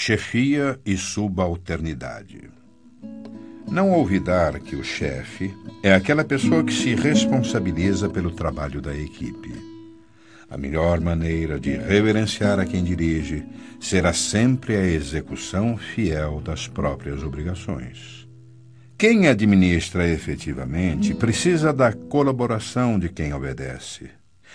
chefia e subalternidade. Não olvidar que o chefe é aquela pessoa que se responsabiliza pelo trabalho da equipe. A melhor maneira de reverenciar a quem dirige será sempre a execução fiel das próprias obrigações. Quem administra efetivamente precisa da colaboração de quem obedece.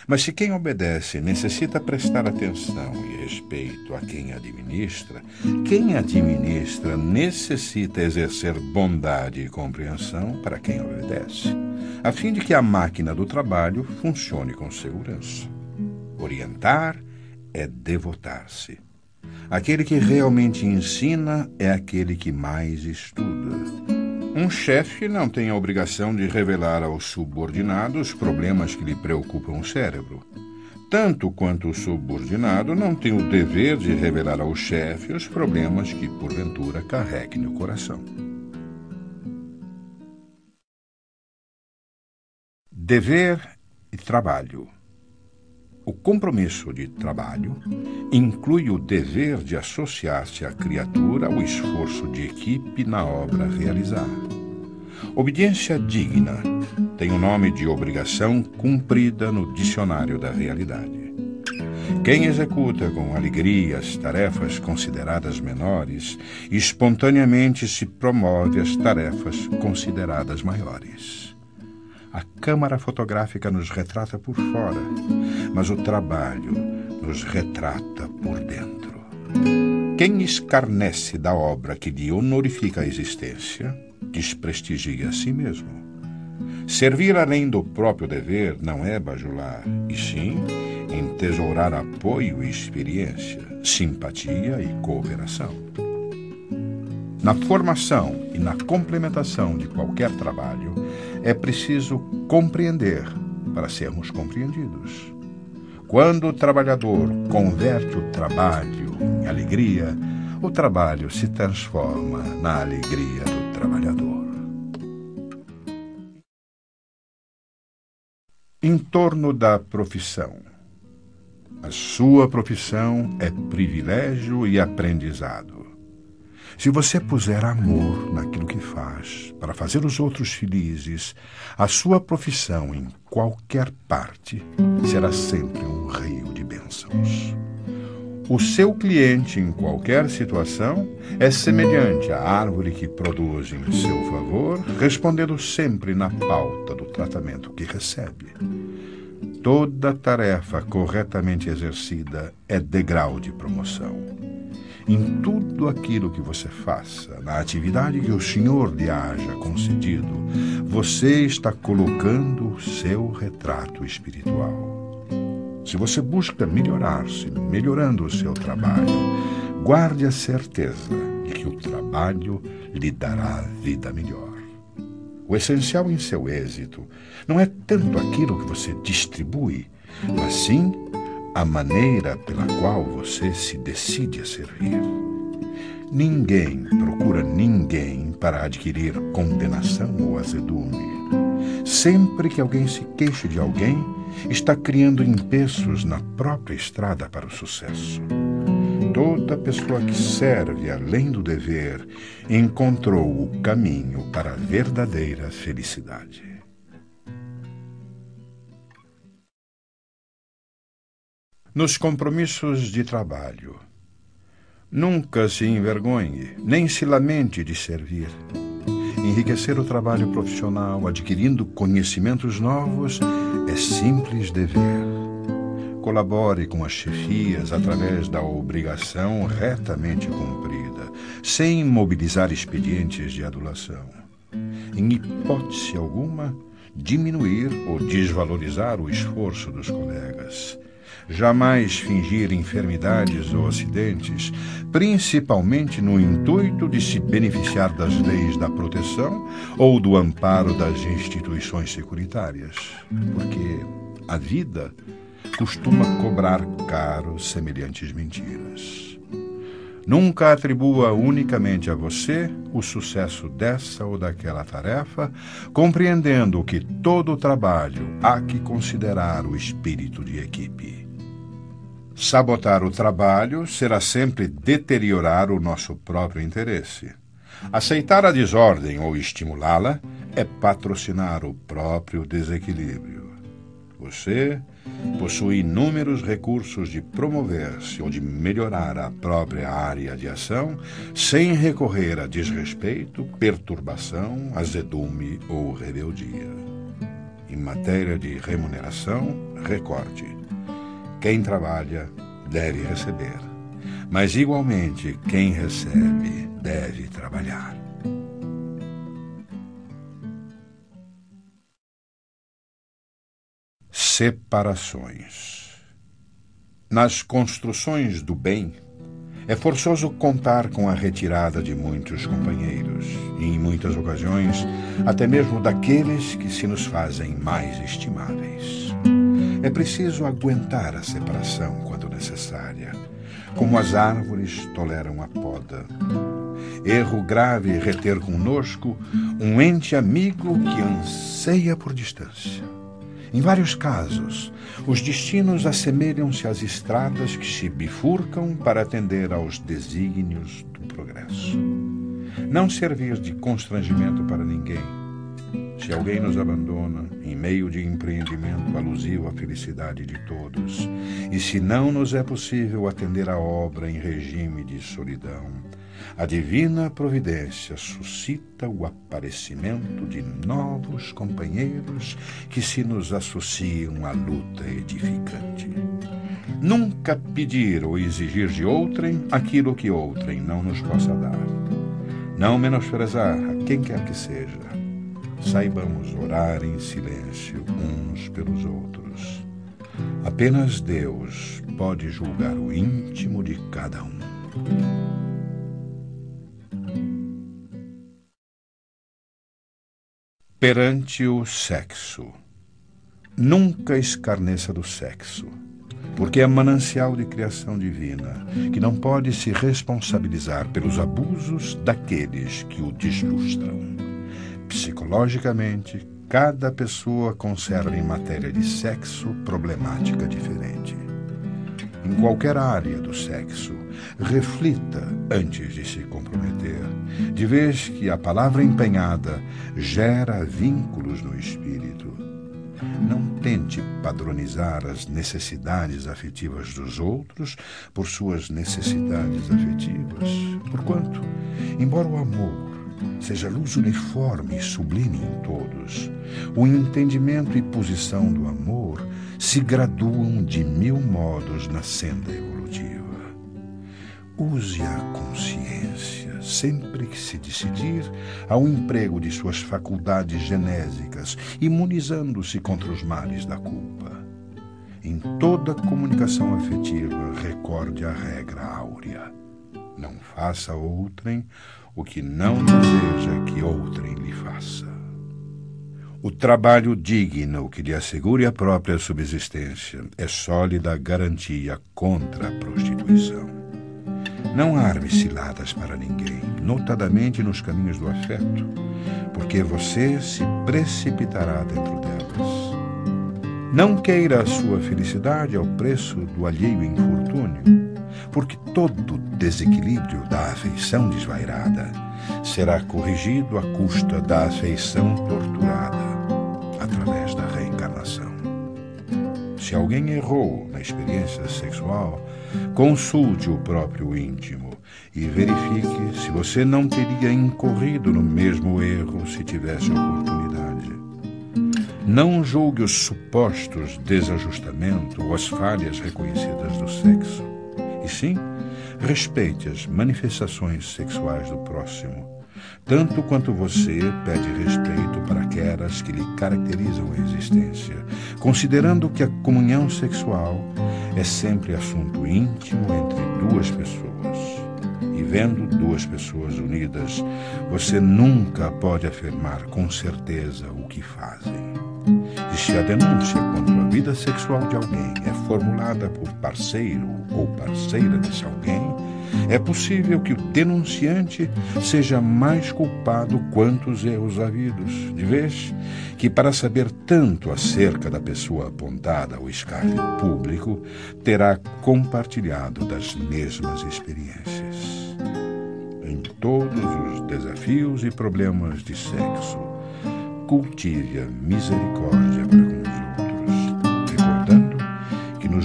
Mas se quem obedece necessita prestar atenção e respeito a quem administra, quem administra necessita exercer bondade e compreensão para quem obedece, a fim de que a máquina do trabalho funcione com segurança. Orientar é devotar-se. Aquele que realmente ensina é aquele que mais estuda. Um chefe não tem a obrigação de revelar aos subordinados problemas que lhe preocupam o cérebro. Tanto quanto o subordinado não tem o dever de revelar ao chefe os problemas que, porventura, carregue no coração. Dever e trabalho. O compromisso de trabalho inclui o dever de associar-se à criatura ao esforço de equipe na obra realizar. Obediência digna tem o nome de obrigação cumprida no dicionário da realidade. Quem executa com alegria as tarefas consideradas menores, espontaneamente se promove as tarefas consideradas maiores. A câmara fotográfica nos retrata por fora, mas o trabalho nos retrata por dentro. Quem escarnece da obra que lhe honorifica a existência, desprestigia a si mesmo. Servir além do próprio dever não é bajular, e sim entesourar apoio e experiência, simpatia e cooperação. Na formação e na complementação de qualquer trabalho, é preciso compreender para sermos compreendidos. Quando o trabalhador converte o trabalho em alegria, o trabalho se transforma na alegria do trabalhador. Em torno da profissão. A sua profissão é privilégio e aprendizado. Se você puser amor naquilo que faz, para fazer os outros felizes, a sua profissão em qualquer parte será sempre um rio de bênçãos. O seu cliente, em qualquer situação, é semelhante à árvore que produz em seu favor, respondendo sempre na pauta do tratamento que recebe. Toda tarefa corretamente exercida é degrau de promoção em tudo aquilo que você faça, na atividade que o Senhor lhe haja concedido, você está colocando o seu retrato espiritual. Se você busca melhorar-se, melhorando o seu trabalho, guarde a certeza de que o trabalho lhe dará vida melhor. O essencial em seu êxito não é tanto aquilo que você distribui, mas sim a maneira pela qual você se decide a servir. Ninguém procura ninguém para adquirir condenação ou azedume. Sempre que alguém se queixa de alguém, está criando empeços na própria estrada para o sucesso. Toda pessoa que serve além do dever encontrou o caminho para a verdadeira felicidade. nos compromissos de trabalho. Nunca se envergonhe, nem se lamente de servir. Enriquecer o trabalho profissional, adquirindo conhecimentos novos, é simples dever. Colabore com as chefias através da obrigação retamente cumprida, sem mobilizar expedientes de adulação. Em hipótese alguma, diminuir ou desvalorizar o esforço dos colegas jamais fingir enfermidades ou acidentes, principalmente no intuito de se beneficiar das leis da proteção ou do amparo das instituições securitárias, porque a vida costuma cobrar caro semelhantes mentiras. Nunca atribua unicamente a você o sucesso dessa ou daquela tarefa, compreendendo que todo trabalho há que considerar o espírito de equipe. Sabotar o trabalho será sempre deteriorar o nosso próprio interesse. Aceitar a desordem ou estimulá-la é patrocinar o próprio desequilíbrio. Você possui inúmeros recursos de promover-se ou de melhorar a própria área de ação sem recorrer a desrespeito, perturbação, azedume ou rebeldia. Em matéria de remuneração, recorde: quem trabalha deve receber, mas igualmente quem recebe deve trabalhar. Separações. Nas construções do bem, é forçoso contar com a retirada de muitos companheiros, e em muitas ocasiões, até mesmo daqueles que se nos fazem mais estimáveis. É preciso aguentar a separação quando necessária, como as árvores toleram a poda. Erro grave reter conosco um ente amigo que anseia por distância. Em vários casos, os destinos assemelham-se às estradas que se bifurcam para atender aos desígnios do progresso. Não servir de constrangimento para ninguém. Se alguém nos abandona em meio de empreendimento alusivo à felicidade de todos, e se não nos é possível atender a obra em regime de solidão, a divina providência suscita o aparecimento de novos companheiros que se nos associam à luta edificante. Nunca pedir ou exigir de outrem aquilo que outrem não nos possa dar. Não menosprezar a quem quer que seja. Saibamos orar em silêncio uns pelos outros. Apenas Deus pode julgar o íntimo de cada um. perante o sexo. Nunca escarneça do sexo, porque é manancial de criação divina, que não pode se responsabilizar pelos abusos daqueles que o deslustram. Psicologicamente, cada pessoa conserva em matéria de sexo problemática diferente. Em qualquer área do sexo, reflita antes de se comprometer, de vez que a palavra empenhada gera vínculos no espírito. Não tente padronizar as necessidades afetivas dos outros por suas necessidades afetivas, porquanto, embora o amor seja luz uniforme e sublime em todos, o entendimento e posição do amor se graduam de mil modos na senda evolutiva. Use a consciência sempre que se decidir ao emprego de suas faculdades genésicas, imunizando-se contra os males da culpa. Em toda comunicação afetiva, recorde a regra áurea. Não faça outrem o que não deseja que outrem lhe faça. O trabalho digno que lhe assegure a própria subsistência é sólida garantia contra a prostituição. Não arme ciladas para ninguém, notadamente nos caminhos do afeto, porque você se precipitará dentro delas. Não queira a sua felicidade ao preço do alheio infortúnio, porque todo desequilíbrio da afeição desvairada será corrigido à custa da afeição torturada através da reencarnação. Se alguém errou na experiência sexual, consulte o próprio íntimo e verifique se você não teria incorrido no mesmo erro se tivesse oportunidade. Não julgue os supostos desajustamentos ou as falhas reconhecidas do sexo, e sim respeite as manifestações sexuais do próximo tanto quanto você pede respeito para aquelas que lhe caracterizam a existência, considerando que a comunhão sexual é sempre assunto íntimo entre duas pessoas. E vendo duas pessoas unidas, você nunca pode afirmar com certeza o que fazem. E se a denúncia contra a vida sexual de alguém formulada por parceiro ou parceira desse alguém, é possível que o denunciante seja mais culpado quanto os erros havidos, de vez que, para saber tanto acerca da pessoa apontada ao escárnio público, terá compartilhado das mesmas experiências. Em todos os desafios e problemas de sexo, cultive a misericórdia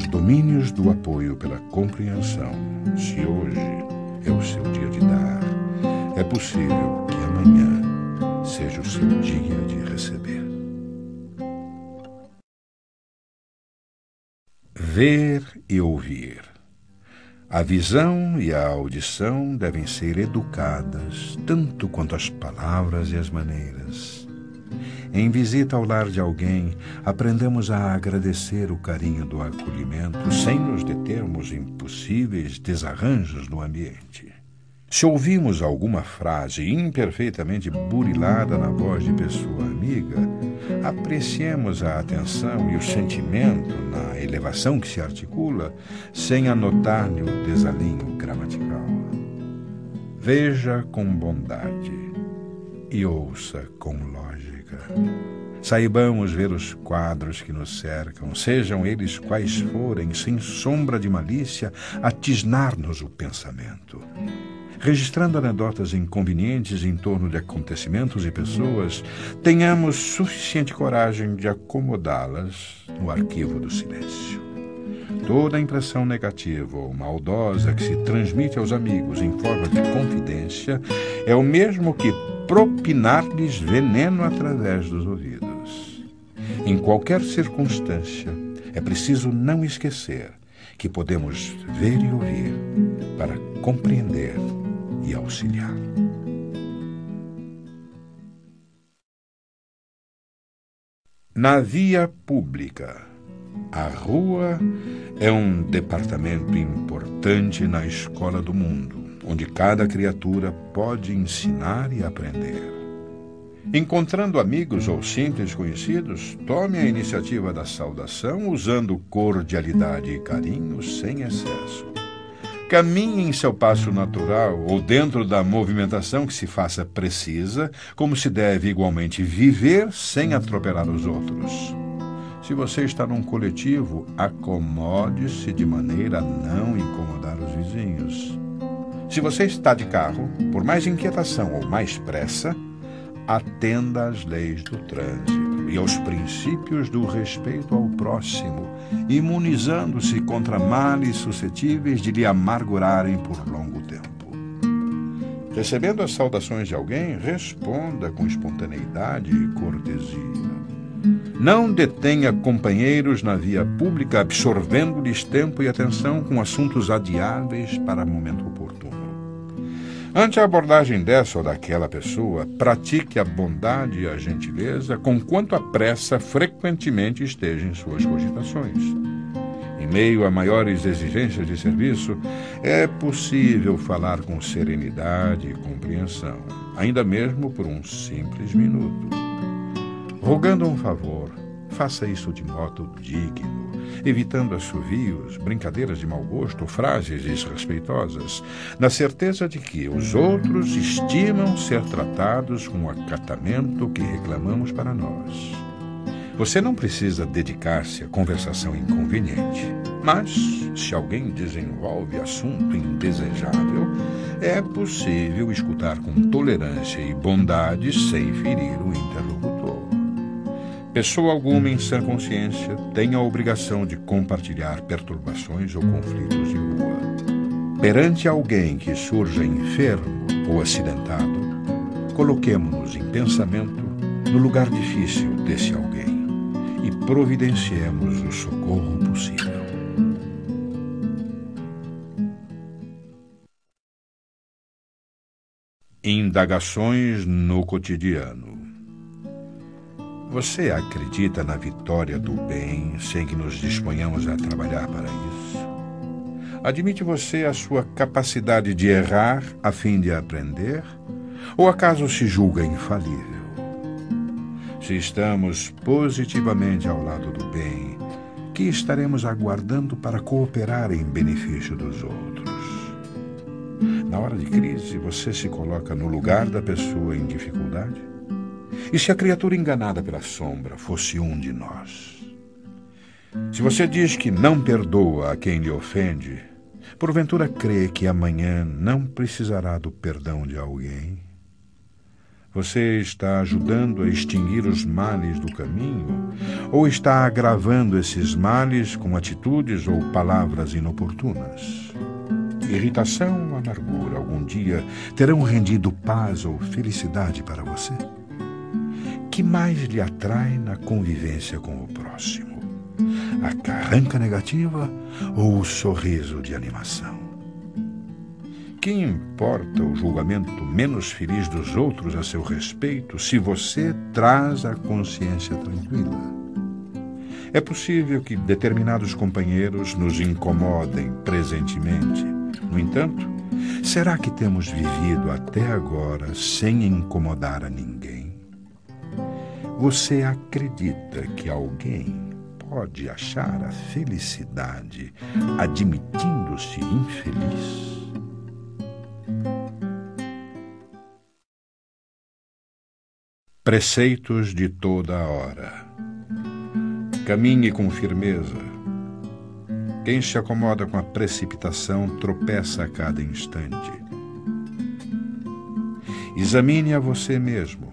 nos domínios do apoio pela compreensão, se hoje é o seu dia de dar, é possível que amanhã seja o seu dia de receber. Ver e ouvir. A visão e a audição devem ser educadas, tanto quanto as palavras e as maneiras. Em visita ao lar de alguém, aprendemos a agradecer o carinho do acolhimento sem nos determos em possíveis desarranjos no ambiente. Se ouvimos alguma frase imperfeitamente burilada na voz de pessoa amiga, apreciemos a atenção e o sentimento na elevação que se articula, sem anotar-lhe o desalinho gramatical. Veja com bondade e ouça com lógica. Saibamos ver os quadros que nos cercam, sejam eles quais forem, sem sombra de malícia, atisnar-nos o pensamento. Registrando anedotas inconvenientes em torno de acontecimentos e pessoas, tenhamos suficiente coragem de acomodá-las no arquivo do silêncio. Toda impressão negativa ou maldosa que se transmite aos amigos em forma de confidência é o mesmo que propinar-lhes veneno através dos ouvidos. Em qualquer circunstância, é preciso não esquecer que podemos ver e ouvir para compreender e auxiliar. Na via pública, a rua é um departamento importante na escola do mundo onde cada criatura pode ensinar e aprender. Encontrando amigos ou simples conhecidos, tome a iniciativa da saudação usando cordialidade e carinho sem excesso. Caminhe em seu passo natural ou dentro da movimentação que se faça precisa, como se deve igualmente viver sem atropelar os outros. Se você está num coletivo, acomode-se de maneira a não incomodar os vizinhos. Se você está de carro, por mais inquietação ou mais pressa, atenda às leis do trânsito e aos princípios do respeito ao próximo, imunizando-se contra males suscetíveis de lhe amargurarem por longo tempo. Recebendo as saudações de alguém, responda com espontaneidade e cortesia. Não detenha companheiros na via pública, absorvendo-lhes tempo e atenção com assuntos adiáveis para momento oportuno. Ante a abordagem dessa ou daquela pessoa, pratique a bondade e a gentileza com quanto a pressa frequentemente esteja em suas cogitações. Em meio a maiores exigências de serviço, é possível falar com serenidade e compreensão, ainda mesmo por um simples minuto. Rogando um favor, faça isso de modo digno evitando assovios, brincadeiras de mau gosto, frases desrespeitosas, na certeza de que os outros estimam ser tratados com o acatamento que reclamamos para nós. Você não precisa dedicar-se a conversação inconveniente, mas se alguém desenvolve assunto indesejável, é possível escutar com tolerância e bondade sem ferir o interlocutor. Pessoa alguma em sã consciência tem a obrigação de compartilhar perturbações ou conflitos de rua. Perante alguém que surja enfermo ou acidentado, coloquemo-nos em pensamento no lugar difícil desse alguém e providenciemos o socorro possível. Indagações no cotidiano. Você acredita na vitória do bem sem que nos disponhamos a trabalhar para isso? Admite você a sua capacidade de errar a fim de aprender? Ou acaso se julga infalível? Se estamos positivamente ao lado do bem, que estaremos aguardando para cooperar em benefício dos outros? Na hora de crise, você se coloca no lugar da pessoa em dificuldade? E se a criatura enganada pela sombra fosse um de nós? Se você diz que não perdoa a quem lhe ofende, porventura crê que amanhã não precisará do perdão de alguém? Você está ajudando a extinguir os males do caminho? Ou está agravando esses males com atitudes ou palavras inoportunas? Irritação ou amargura algum dia terão rendido paz ou felicidade para você? Que mais lhe atrai na convivência com o próximo? A carranca negativa ou o sorriso de animação? Que importa o julgamento menos feliz dos outros a seu respeito se você traz a consciência tranquila? É possível que determinados companheiros nos incomodem presentemente. No entanto, será que temos vivido até agora sem incomodar a ninguém? Você acredita que alguém pode achar a felicidade admitindo-se infeliz? Preceitos de toda a hora. Caminhe com firmeza. Quem se acomoda com a precipitação tropeça a cada instante. Examine a você mesmo.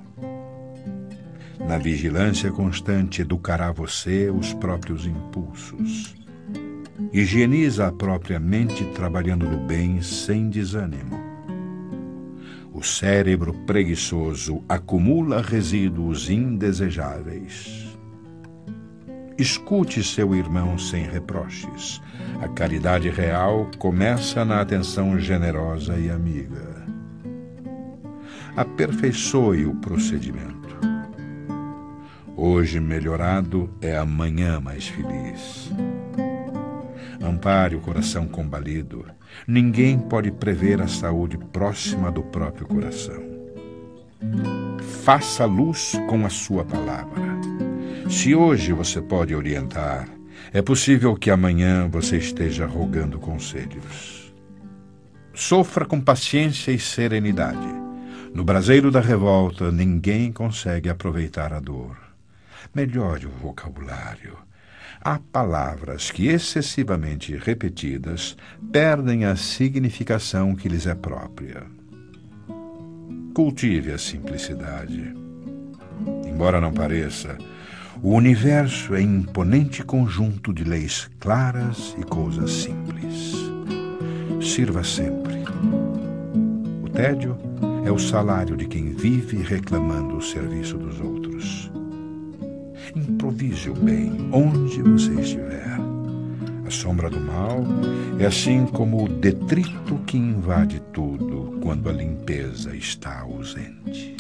Na vigilância constante educará você os próprios impulsos. Higieniza a própria mente trabalhando no bem sem desânimo o cérebro preguiçoso acumula resíduos indesejáveis. Escute seu irmão sem reproches. A caridade real começa na atenção generosa e amiga. Aperfeiçoe o procedimento. Hoje melhorado é amanhã mais feliz. Ampare o coração combalido Ninguém pode prever a saúde próxima do próprio coração. Faça luz com a sua palavra. Se hoje você pode orientar, é possível que amanhã você esteja rogando conselhos. Sofra com paciência e serenidade. No braseiro da revolta, ninguém consegue aproveitar a dor. Melhore o vocabulário há palavras que, excessivamente repetidas, perdem a significação que lhes é própria. Cultive a simplicidade. Embora não pareça, o universo é imponente conjunto de leis claras e coisas simples. Sirva sempre. O tédio é o salário de quem vive reclamando o serviço dos outros. Improvise o bem onde você estiver. A sombra do mal é assim como o detrito que invade tudo quando a limpeza está ausente.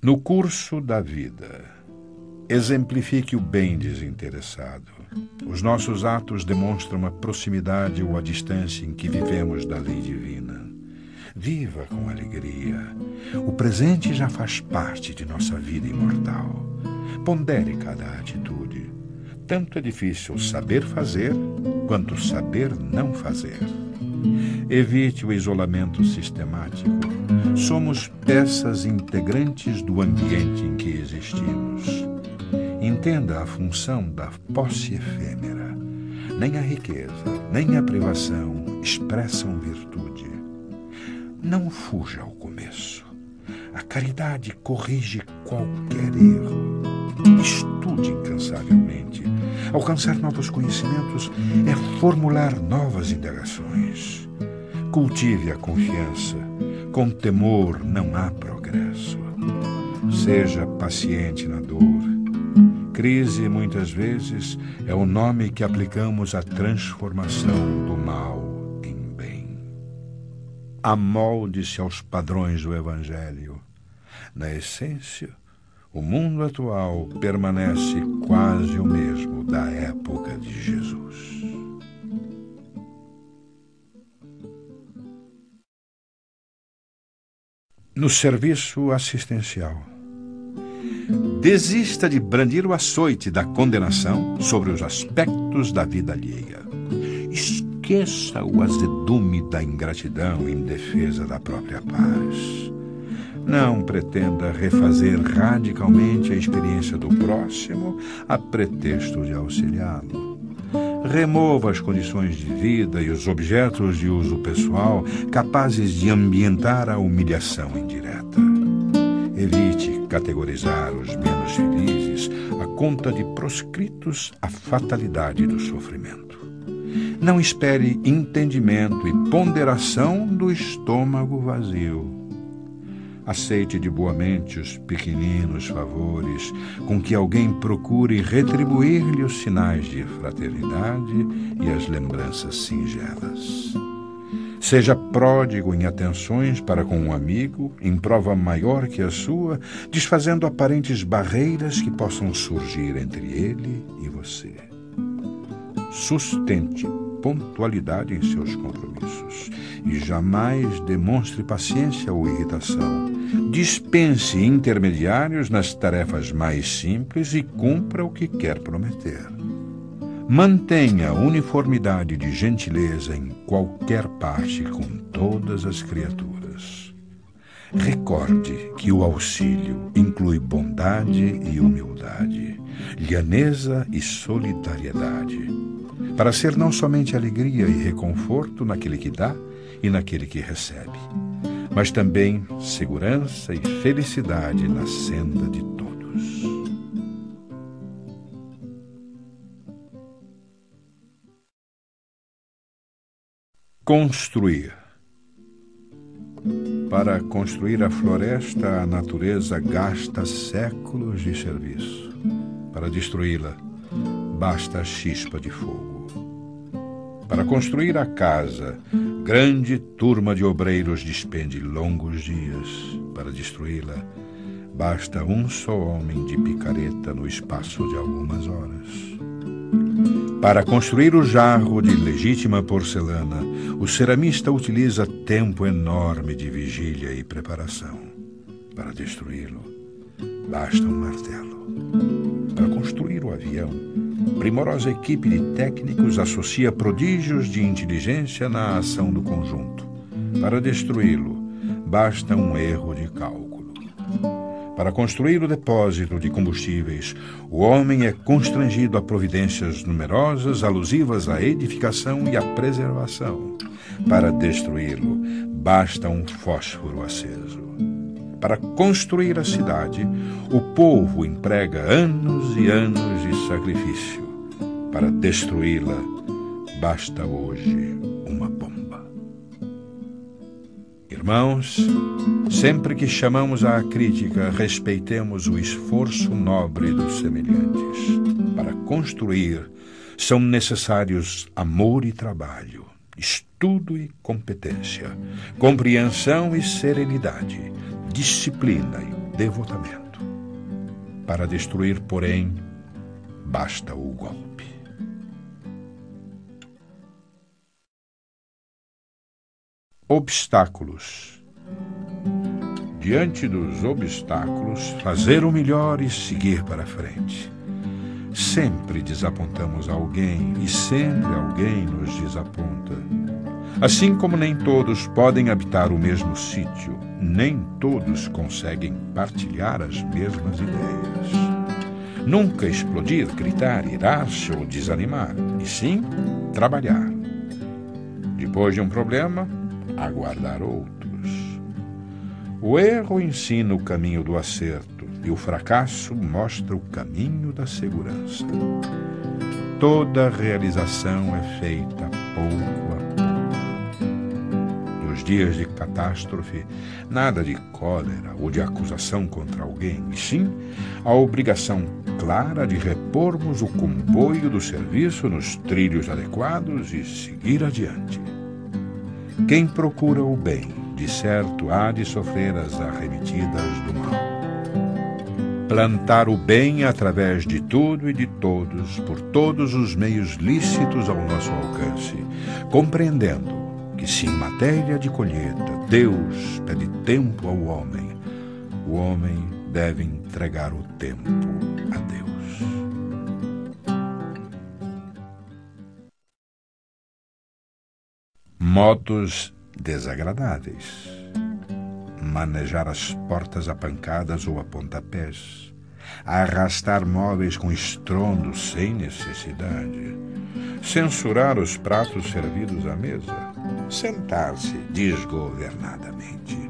No curso da vida, exemplifique o bem desinteressado. Os nossos atos demonstram a proximidade ou a distância em que vivemos da lei divina. Viva com alegria. O presente já faz parte de nossa vida imortal. Pondere cada atitude. Tanto é difícil saber fazer quanto saber não fazer. Evite o isolamento sistemático. Somos peças integrantes do ambiente em que existimos. Entenda a função da posse efêmera. Nem a riqueza, nem a privação expressam virtude. Não fuja ao começo. A caridade corrige qualquer erro. Estude incansavelmente. Alcançar novos conhecimentos é formular novas indagações. Cultive a confiança. Com temor não há progresso. Seja paciente na dor Crise, muitas vezes, é o nome que aplicamos à transformação do mal em bem. Amolde-se aos padrões do Evangelho. Na essência, o mundo atual permanece quase o mesmo da época de Jesus. No serviço assistencial Desista de brandir o açoite da condenação sobre os aspectos da vida alheia. Esqueça o azedume da ingratidão em defesa da própria paz. Não pretenda refazer radicalmente a experiência do próximo a pretexto de auxiliá-lo. Remova as condições de vida e os objetos de uso pessoal capazes de ambientar a humilhação indireta. Evite categorizar os menos felizes a conta de proscritos à fatalidade do sofrimento. Não espere entendimento e ponderação do estômago vazio aceite de boa mente os pequeninos favores com que alguém procure retribuir-lhe os sinais de fraternidade e as lembranças singelas. Seja pródigo em atenções para com um amigo, em prova maior que a sua, desfazendo aparentes barreiras que possam surgir entre ele e você. Sustente pontualidade em seus compromissos e jamais demonstre paciência ou irritação. Dispense intermediários nas tarefas mais simples e cumpra o que quer prometer. Mantenha uniformidade de gentileza em qualquer parte com todas as criaturas. Recorde que o auxílio inclui bondade e humildade, lhaneza e solidariedade, para ser não somente alegria e reconforto naquele que dá e naquele que recebe, mas também segurança e felicidade na senda de todos. Construir. Para construir a floresta, a natureza gasta séculos de serviço. Para destruí-la, basta a chispa de fogo. Para construir a casa, grande turma de obreiros despende longos dias. Para destruí-la, basta um só homem de picareta no espaço de algumas horas. Para construir o jarro de legítima porcelana, o ceramista utiliza tempo enorme de vigília e preparação. Para destruí-lo, basta um martelo. Para construir o avião, primorosa equipe de técnicos associa prodígios de inteligência na ação do conjunto. Para destruí-lo, basta um erro de cálculo. Para construir o depósito de combustíveis, o homem é constrangido a providências numerosas alusivas à edificação e à preservação. Para destruí-lo, basta um fósforo aceso. Para construir a cidade, o povo emprega anos e anos de sacrifício. Para destruí-la, basta hoje uma bomba. Irmãos, Sempre que chamamos à crítica, respeitemos o esforço nobre dos semelhantes. Para construir, são necessários amor e trabalho, estudo e competência, compreensão e serenidade, disciplina e devotamento. Para destruir, porém, basta o golpe. Obstáculos diante dos obstáculos, fazer o melhor e seguir para frente. Sempre desapontamos alguém e sempre alguém nos desaponta. Assim como nem todos podem habitar o mesmo sítio, nem todos conseguem partilhar as mesmas ideias. Nunca explodir, gritar, irar-se ou desanimar, e sim trabalhar. Depois de um problema, aguardar outro. O erro ensina o caminho do acerto e o fracasso mostra o caminho da segurança. Toda realização é feita pouco a pouco. Nos dias de catástrofe, nada de cólera ou de acusação contra alguém, e sim a obrigação clara de repormos o comboio do serviço nos trilhos adequados e seguir adiante. Quem procura o bem de certo há de sofrer as arremetidas do mal. Plantar o bem através de tudo e de todos, por todos os meios lícitos ao nosso alcance, compreendendo que se em matéria de colheita Deus pede tempo ao homem, o homem deve entregar o tempo Modos desagradáveis. Manejar as portas a pancadas ou a pontapés. Arrastar móveis com estrondo sem necessidade. Censurar os pratos servidos à mesa. Sentar-se desgovernadamente.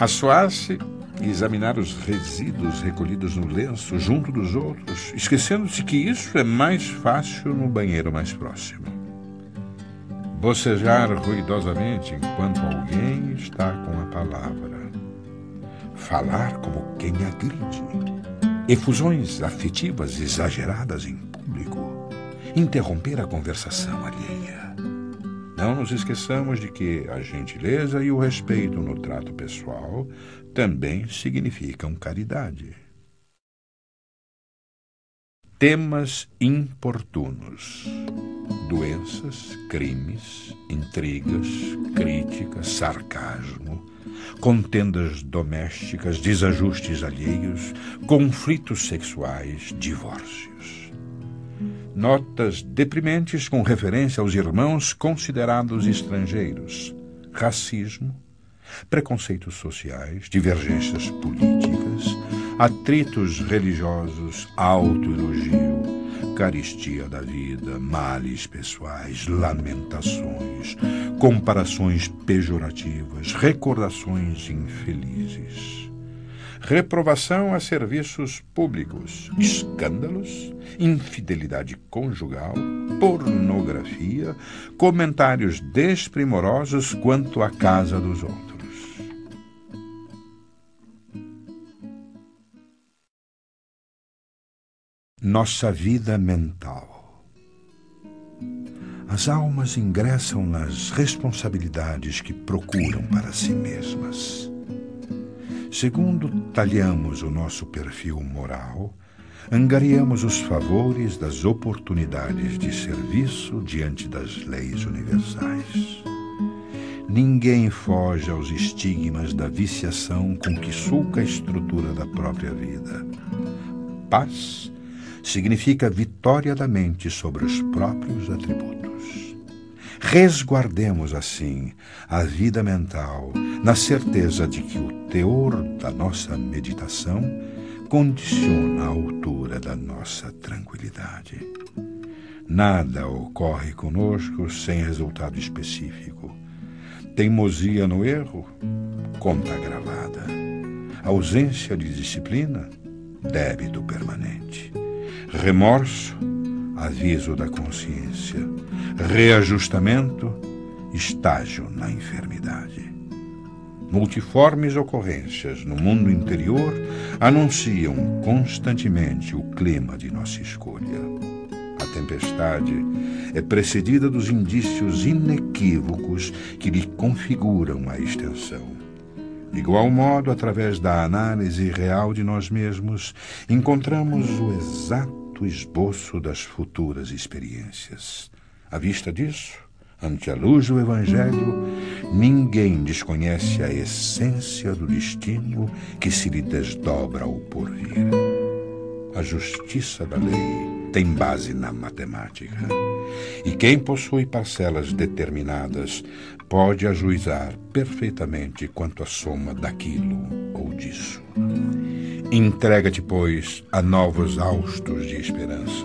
Assoar-se e examinar os resíduos recolhidos no lenço junto dos outros, esquecendo-se que isso é mais fácil no banheiro mais próximo bocejar ruidosamente enquanto alguém está com a palavra, falar como quem agride, efusões afetivas exageradas em público, interromper a conversação alheia. Não nos esqueçamos de que a gentileza e o respeito no trato pessoal também significam caridade. Temas importunos doenças, crimes, intrigas, críticas, sarcasmo, contendas domésticas, desajustes alheios, conflitos sexuais, divórcios. Notas deprimentes com referência aos irmãos considerados estrangeiros, racismo, preconceitos sociais, divergências políticas, atritos religiosos, autoelogio, caristia da vida, males pessoais, lamentações, comparações pejorativas, recordações infelizes. Reprovação a serviços públicos, escândalos, infidelidade conjugal, pornografia, comentários desprimorosos quanto à casa dos outros. Nossa vida mental. As almas ingressam nas responsabilidades que procuram para si mesmas. Segundo talhamos o nosso perfil moral, angariamos os favores das oportunidades de serviço diante das leis universais. Ninguém foge aos estigmas da viciação com que sulca a estrutura da própria vida. Paz significa vitória da mente sobre os próprios atributos. Resguardemos, assim, a vida mental na certeza de que o teor da nossa meditação condiciona a altura da nossa tranquilidade. Nada ocorre conosco sem resultado específico. Teimosia no erro, conta gravada. Ausência de disciplina, débito permanente. Remorso, aviso da consciência. Reajustamento, estágio na enfermidade. Multiformes ocorrências no mundo interior anunciam constantemente o clima de nossa escolha. A tempestade é precedida dos indícios inequívocos que lhe configuram a extensão. De igual modo, através da análise real de nós mesmos, encontramos o exato exato esboço das futuras experiências. À vista disso, ante a luz do Evangelho, ninguém desconhece a essência do destino que se lhe desdobra ao porvir. A justiça da lei tem base na matemática. E quem possui parcelas determinadas pode ajuizar perfeitamente quanto à soma daquilo ou disso. Entrega-te, pois, a novos haustos de esperança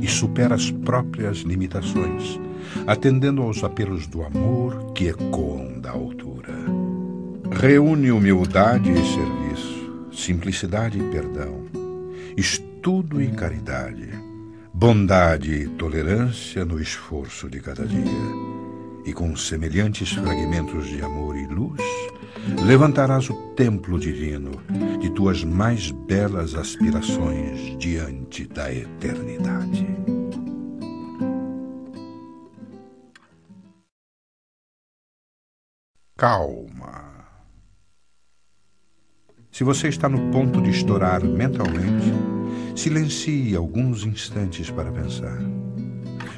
e supera as próprias limitações, atendendo aos apelos do amor que ecoam da altura. Reúne humildade e serviço, simplicidade e perdão, estudo e caridade, bondade e tolerância no esforço de cada dia. E com semelhantes fragmentos de amor e luz, levantarás o templo divino de tuas mais belas aspirações diante da eternidade. Calma. Se você está no ponto de estourar mentalmente, silencie alguns instantes para pensar.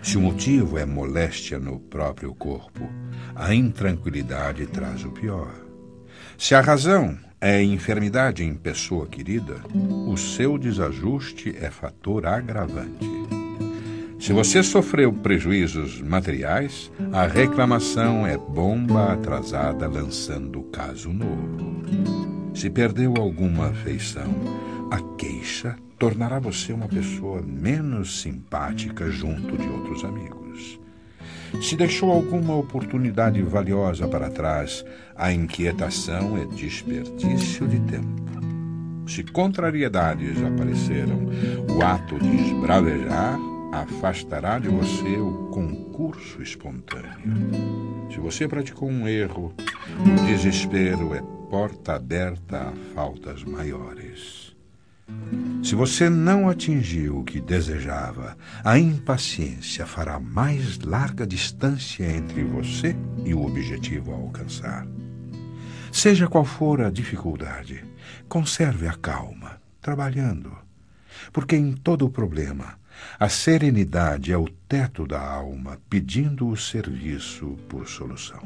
Se o motivo é moléstia no próprio corpo, a intranquilidade traz o pior. Se a razão é enfermidade em pessoa querida, o seu desajuste é fator agravante. Se você sofreu prejuízos materiais, a reclamação é bomba atrasada lançando caso novo. Se perdeu alguma afeição, a queixa tornará você uma pessoa menos simpática junto de outros amigos. Se deixou alguma oportunidade valiosa para trás, a inquietação é desperdício de tempo. Se contrariedades apareceram, o ato de esbravejar afastará de você o concurso espontâneo. Se você praticou um erro, o desespero é porta aberta a faltas maiores. Se você não atingiu o que desejava, a impaciência fará mais larga distância entre você e o objetivo a alcançar. Seja qual for a dificuldade, conserve a calma, trabalhando. Porque em todo problema, a serenidade é o teto da alma pedindo o serviço por solução.